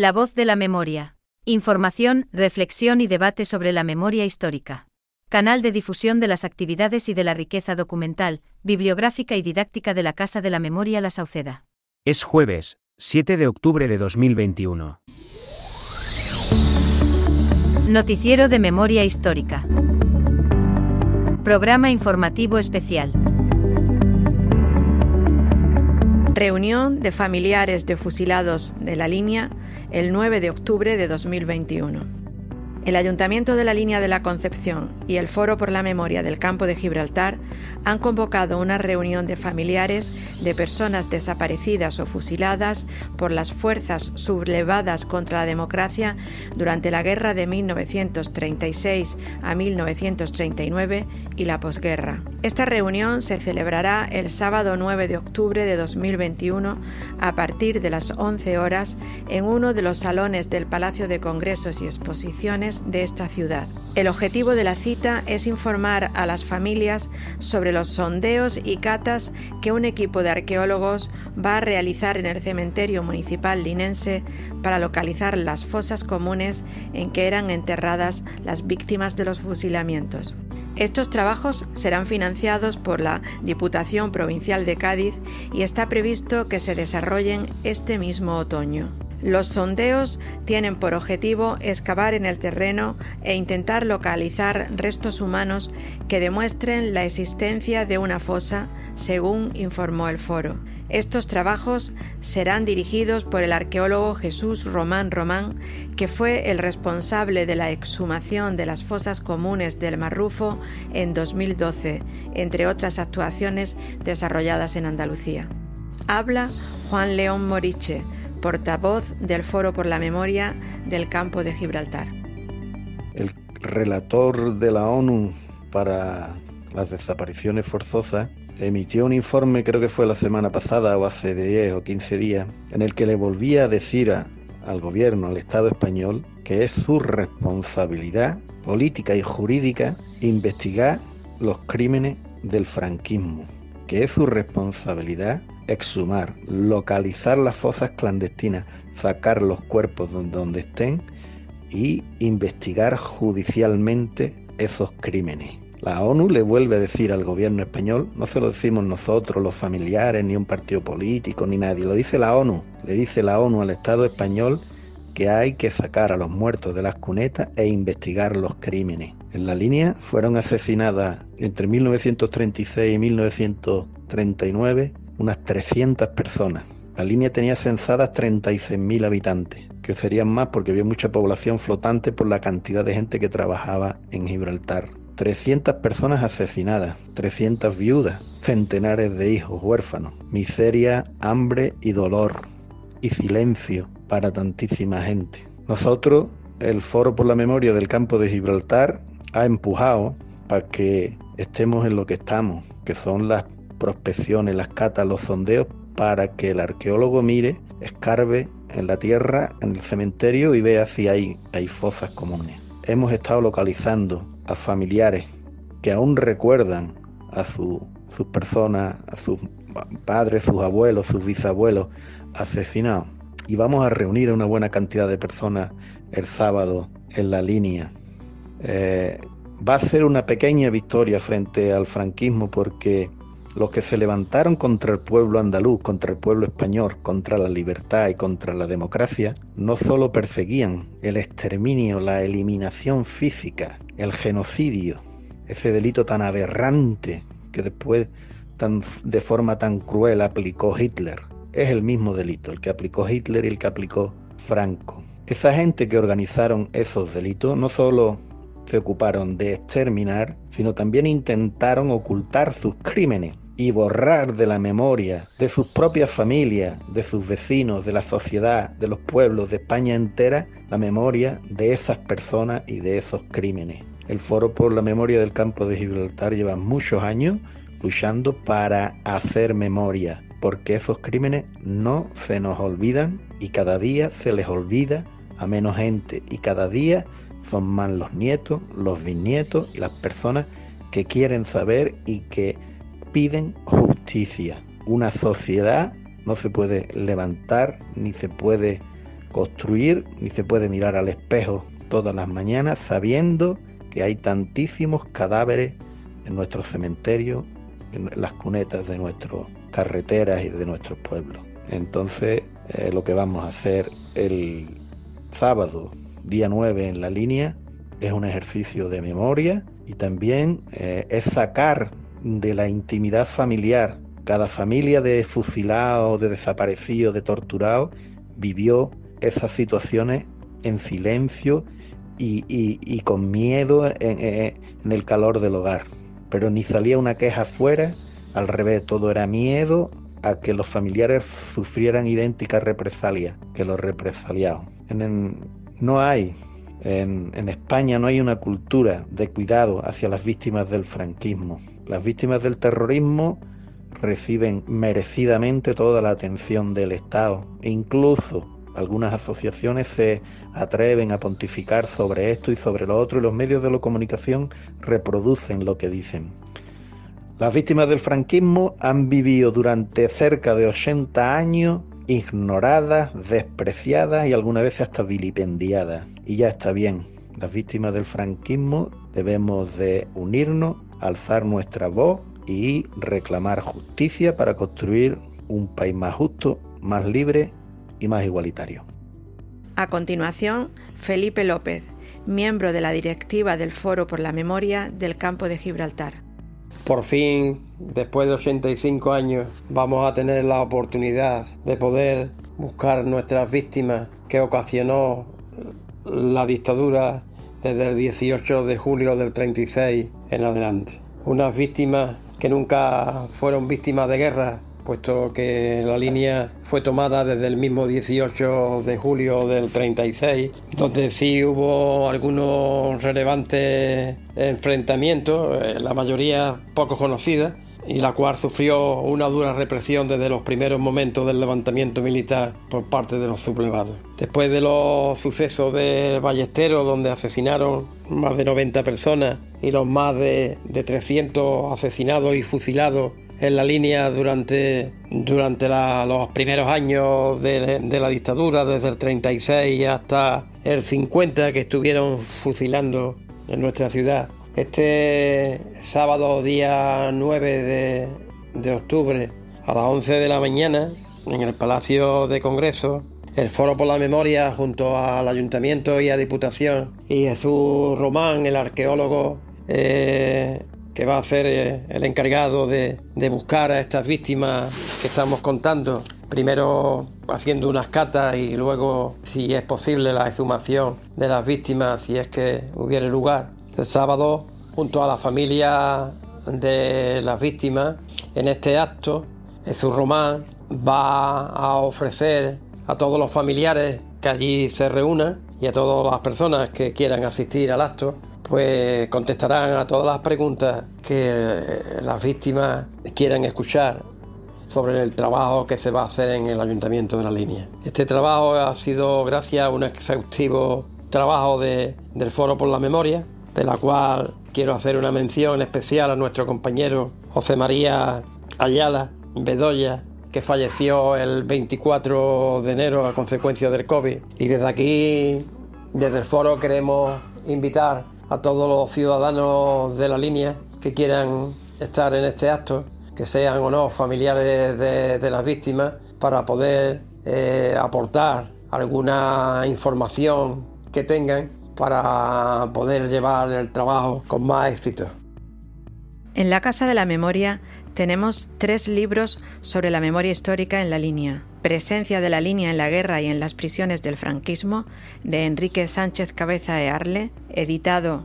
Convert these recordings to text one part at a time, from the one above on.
La voz de la memoria. Información, reflexión y debate sobre la memoria histórica. Canal de difusión de las actividades y de la riqueza documental, bibliográfica y didáctica de la Casa de la Memoria La Sauceda. Es jueves, 7 de octubre de 2021. Noticiero de Memoria Histórica. Programa informativo especial. Reunión de familiares de fusilados de la línea el 9 de octubre de 2021. El Ayuntamiento de la Línea de la Concepción y el Foro por la Memoria del Campo de Gibraltar han convocado una reunión de familiares de personas desaparecidas o fusiladas por las fuerzas sublevadas contra la democracia durante la guerra de 1936 a 1939 y la posguerra. Esta reunión se celebrará el sábado 9 de octubre de 2021 a partir de las 11 horas en uno de los salones del Palacio de Congresos y Exposiciones de esta ciudad. El objetivo de la cita es informar a las familias sobre los sondeos y catas que un equipo de arqueólogos va a realizar en el cementerio municipal linense para localizar las fosas comunes en que eran enterradas las víctimas de los fusilamientos. Estos trabajos serán financiados por la Diputación Provincial de Cádiz y está previsto que se desarrollen este mismo otoño. Los sondeos tienen por objetivo excavar en el terreno e intentar localizar restos humanos que demuestren la existencia de una fosa, según informó el foro. Estos trabajos serán dirigidos por el arqueólogo Jesús Román Román, que fue el responsable de la exhumación de las fosas comunes del Marrufo en 2012, entre otras actuaciones desarrolladas en Andalucía. Habla Juan León Moriche, portavoz del Foro por la Memoria del Campo de Gibraltar. El relator de la ONU para las desapariciones forzosas emitió un informe, creo que fue la semana pasada o hace 10 o 15 días, en el que le volvía a decir al gobierno, al Estado español, que es su responsabilidad política y jurídica investigar los crímenes del franquismo, que es su responsabilidad exhumar, localizar las fosas clandestinas, sacar los cuerpos donde estén y investigar judicialmente esos crímenes. La ONU le vuelve a decir al gobierno español, no se lo decimos nosotros, los familiares, ni un partido político, ni nadie, lo dice la ONU, le dice la ONU al Estado español que hay que sacar a los muertos de las cunetas e investigar los crímenes. En la línea fueron asesinadas entre 1936 y 1939 unas 300 personas. La línea tenía censadas 36.000 habitantes, que serían más porque había mucha población flotante por la cantidad de gente que trabajaba en Gibraltar. 300 personas asesinadas, 300 viudas, centenares de hijos huérfanos, miseria, hambre y dolor, y silencio para tantísima gente. Nosotros, el Foro por la Memoria del Campo de Gibraltar, ha empujado para que estemos en lo que estamos, que son las prospecciones, las catas, los sondeos, para que el arqueólogo mire, escarbe en la tierra, en el cementerio y vea si hay, hay fosas comunes. Hemos estado localizando a familiares que aún recuerdan a sus personas, a sus padres, sus abuelos, sus bisabuelos asesinados. Y vamos a reunir a una buena cantidad de personas el sábado en la línea. Eh, va a ser una pequeña victoria frente al franquismo porque los que se levantaron contra el pueblo andaluz, contra el pueblo español, contra la libertad y contra la democracia, no solo perseguían el exterminio, la eliminación física, el genocidio, ese delito tan aberrante que después de forma tan cruel aplicó Hitler. Es el mismo delito, el que aplicó Hitler y el que aplicó Franco. Esa gente que organizaron esos delitos no solo se ocuparon de exterminar, sino también intentaron ocultar sus crímenes y borrar de la memoria de sus propias familias, de sus vecinos, de la sociedad, de los pueblos, de España entera, la memoria de esas personas y de esos crímenes. El Foro por la Memoria del Campo de Gibraltar lleva muchos años luchando para hacer memoria, porque esos crímenes no se nos olvidan y cada día se les olvida a menos gente y cada día son más los nietos, los bisnietos y las personas que quieren saber y que piden justicia. Una sociedad no se puede levantar ni se puede construir y se puede mirar al espejo todas las mañanas sabiendo que hay tantísimos cadáveres en nuestros cementerios, en las cunetas de nuestras carreteras y de nuestros pueblos. Entonces, eh, lo que vamos a hacer el sábado, día 9 en la línea, es un ejercicio de memoria y también eh, es sacar de la intimidad familiar. Cada familia de fusilados, de desaparecidos, de torturados, vivió esas situaciones en silencio y, con miedo en, el calor del hogar. Pero ni salía una queja fuera, al revés, todo era miedo a que los familiares sufrieran idénticas represalias que los represaliados. no hay, en España no hay una cultura de cuidado hacia las víctimas del franquismo. Las víctimas del terrorismo reciben merecidamente toda la atención del Estado incluso algunas asociaciones se atreven a pontificar sobre esto y sobre lo otro y los medios de la comunicación reproducen lo que dicen. Las víctimas del franquismo han vivido durante cerca de 80 años ignoradas, despreciadas y algunas veces hasta vilipendiadas. Y ya está bien. Las víctimas del franquismo debemos de unirnos, alzar nuestra voz y reclamar justicia para construir un país más justo, más libre y más igualitario. A continuación, Felipe López, miembro de la directiva del Foro por la Memoria del Campo de Gibraltar. Por fin, después de 85 años, vamos a tener la oportunidad de poder buscar nuestras víctimas que ocasionó la dictadura desde el 18 de julio del 36 en adelante. Unas víctimas que nunca fueron víctimas de guerra, puesto que la línea fue tomada desde el mismo 18 de julio del 36, donde sí hubo algunos relevantes enfrentamientos, eh, la mayoría poco conocidas, y la cual sufrió una dura represión desde los primeros momentos del levantamiento militar por parte de los sublevados. Después de los sucesos del Ballesteros, donde asesinaron más de 90 personas y los más de, de 300 asesinados y fusilados en la línea durante, durante los primeros años de, la dictadura, desde el 36 hasta el 50 que estuvieron fusilando en nuestra ciudad. Este sábado día 9 de, de octubre a las 11 de la mañana en el Palacio de Congreso el Foro por la Memoria junto al Ayuntamiento y a Diputación y Jesús Román, el arqueólogo, eh, que va a ser eh, el encargado de, buscar a estas víctimas que estamos contando. Primero haciendo unas catas y luego, si es posible, la exhumación de las víctimas, si es que hubiera lugar. El sábado, junto a la familia de las víctimas, en este acto, Jesús Román va a ofrecer a todos los familiares que allí se reúnan y a todas las personas que quieran asistir al acto pues contestarán a todas las preguntas que las víctimas quieran escuchar sobre el trabajo que se va a hacer en el ayuntamiento de la línea. Este trabajo ha sido gracias a un exhaustivo trabajo del Foro por la Memoria, de la cual quiero hacer una mención especial a nuestro compañero José María Ayala Bedoya, que falleció el 24 de enero a consecuencia del COVID. Y desde aquí, desde el foro, queremos invitar a todos los ciudadanos de la línea que quieran estar en este acto, que sean o no familiares de, las víctimas, para poder eh, aportar alguna información que tengan para poder llevar el trabajo con más éxito. En la Casa de la Memoria tenemos tres libros sobre la memoria histórica en la línea. Presencia de la línea en la guerra y en las prisiones del franquismo, de Enrique Sánchez Cabeza de Arle, editado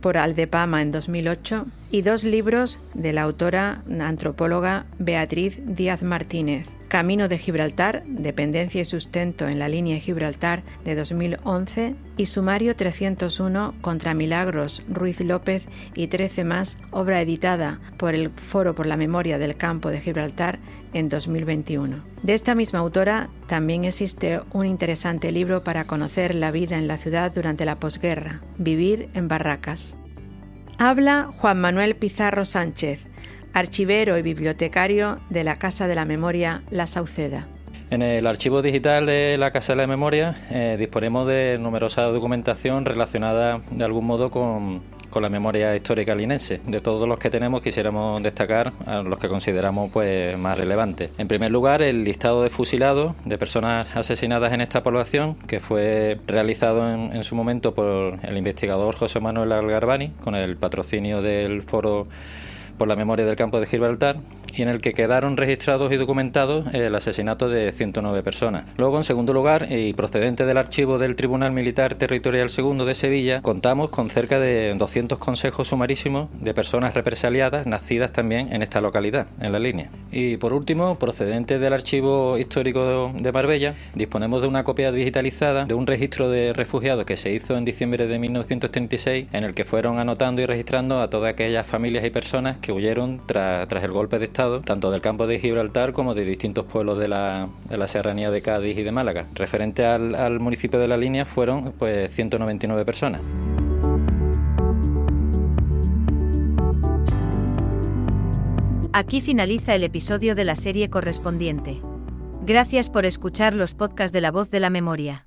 por Aldepama en 2008, y dos libros de la autora antropóloga Beatriz Díaz Martínez, Camino de Gibraltar, Dependencia y Sustento en la línea Gibraltar de 2011 y Sumario 301 contra Milagros Ruiz López y 13 más, obra editada por el Foro por la Memoria del Campo de Gibraltar en 2021. De esta misma autora también existe un interesante libro para conocer la vida en la ciudad durante la posguerra, Vivir en Barracas. Habla Juan Manuel Pizarro Sánchez, archivero y bibliotecario de la Casa de la Memoria La Sauceda. En el archivo digital de la Casa de la Memoria eh, disponemos de numerosa documentación relacionada de algún modo con, con la memoria histórica linense. De todos los que tenemos quisiéramos destacar a los que consideramos pues más relevantes. En primer lugar, el listado de fusilados de personas asesinadas en esta población que fue realizado en, en su momento por el investigador José Manuel Algarbani con el patrocinio del Foro por la memoria del campo de Gibraltar y en el que quedaron registrados y documentados el asesinato de 109 personas. Luego, en segundo lugar, y procedente del archivo del Tribunal Militar Territorial II de Sevilla, contamos con cerca de 200 consejos sumarísimos de personas represaliadas nacidas también en esta localidad, en la línea. Y por último, procedente del archivo histórico de Marbella, disponemos de una copia digitalizada de un registro de refugiados que se hizo en diciembre de 1936, en el que fueron anotando y registrando a todas aquellas familias y personas que huyeron tras el golpe de Estado, tanto del campo de Gibraltar como de distintos pueblos de la, serranía de Cádiz y de Málaga. Referente al, al municipio de la línea fueron pues 199 personas. Aquí finaliza el episodio de la serie correspondiente. Gracias por escuchar los podcasts de la voz de la memoria.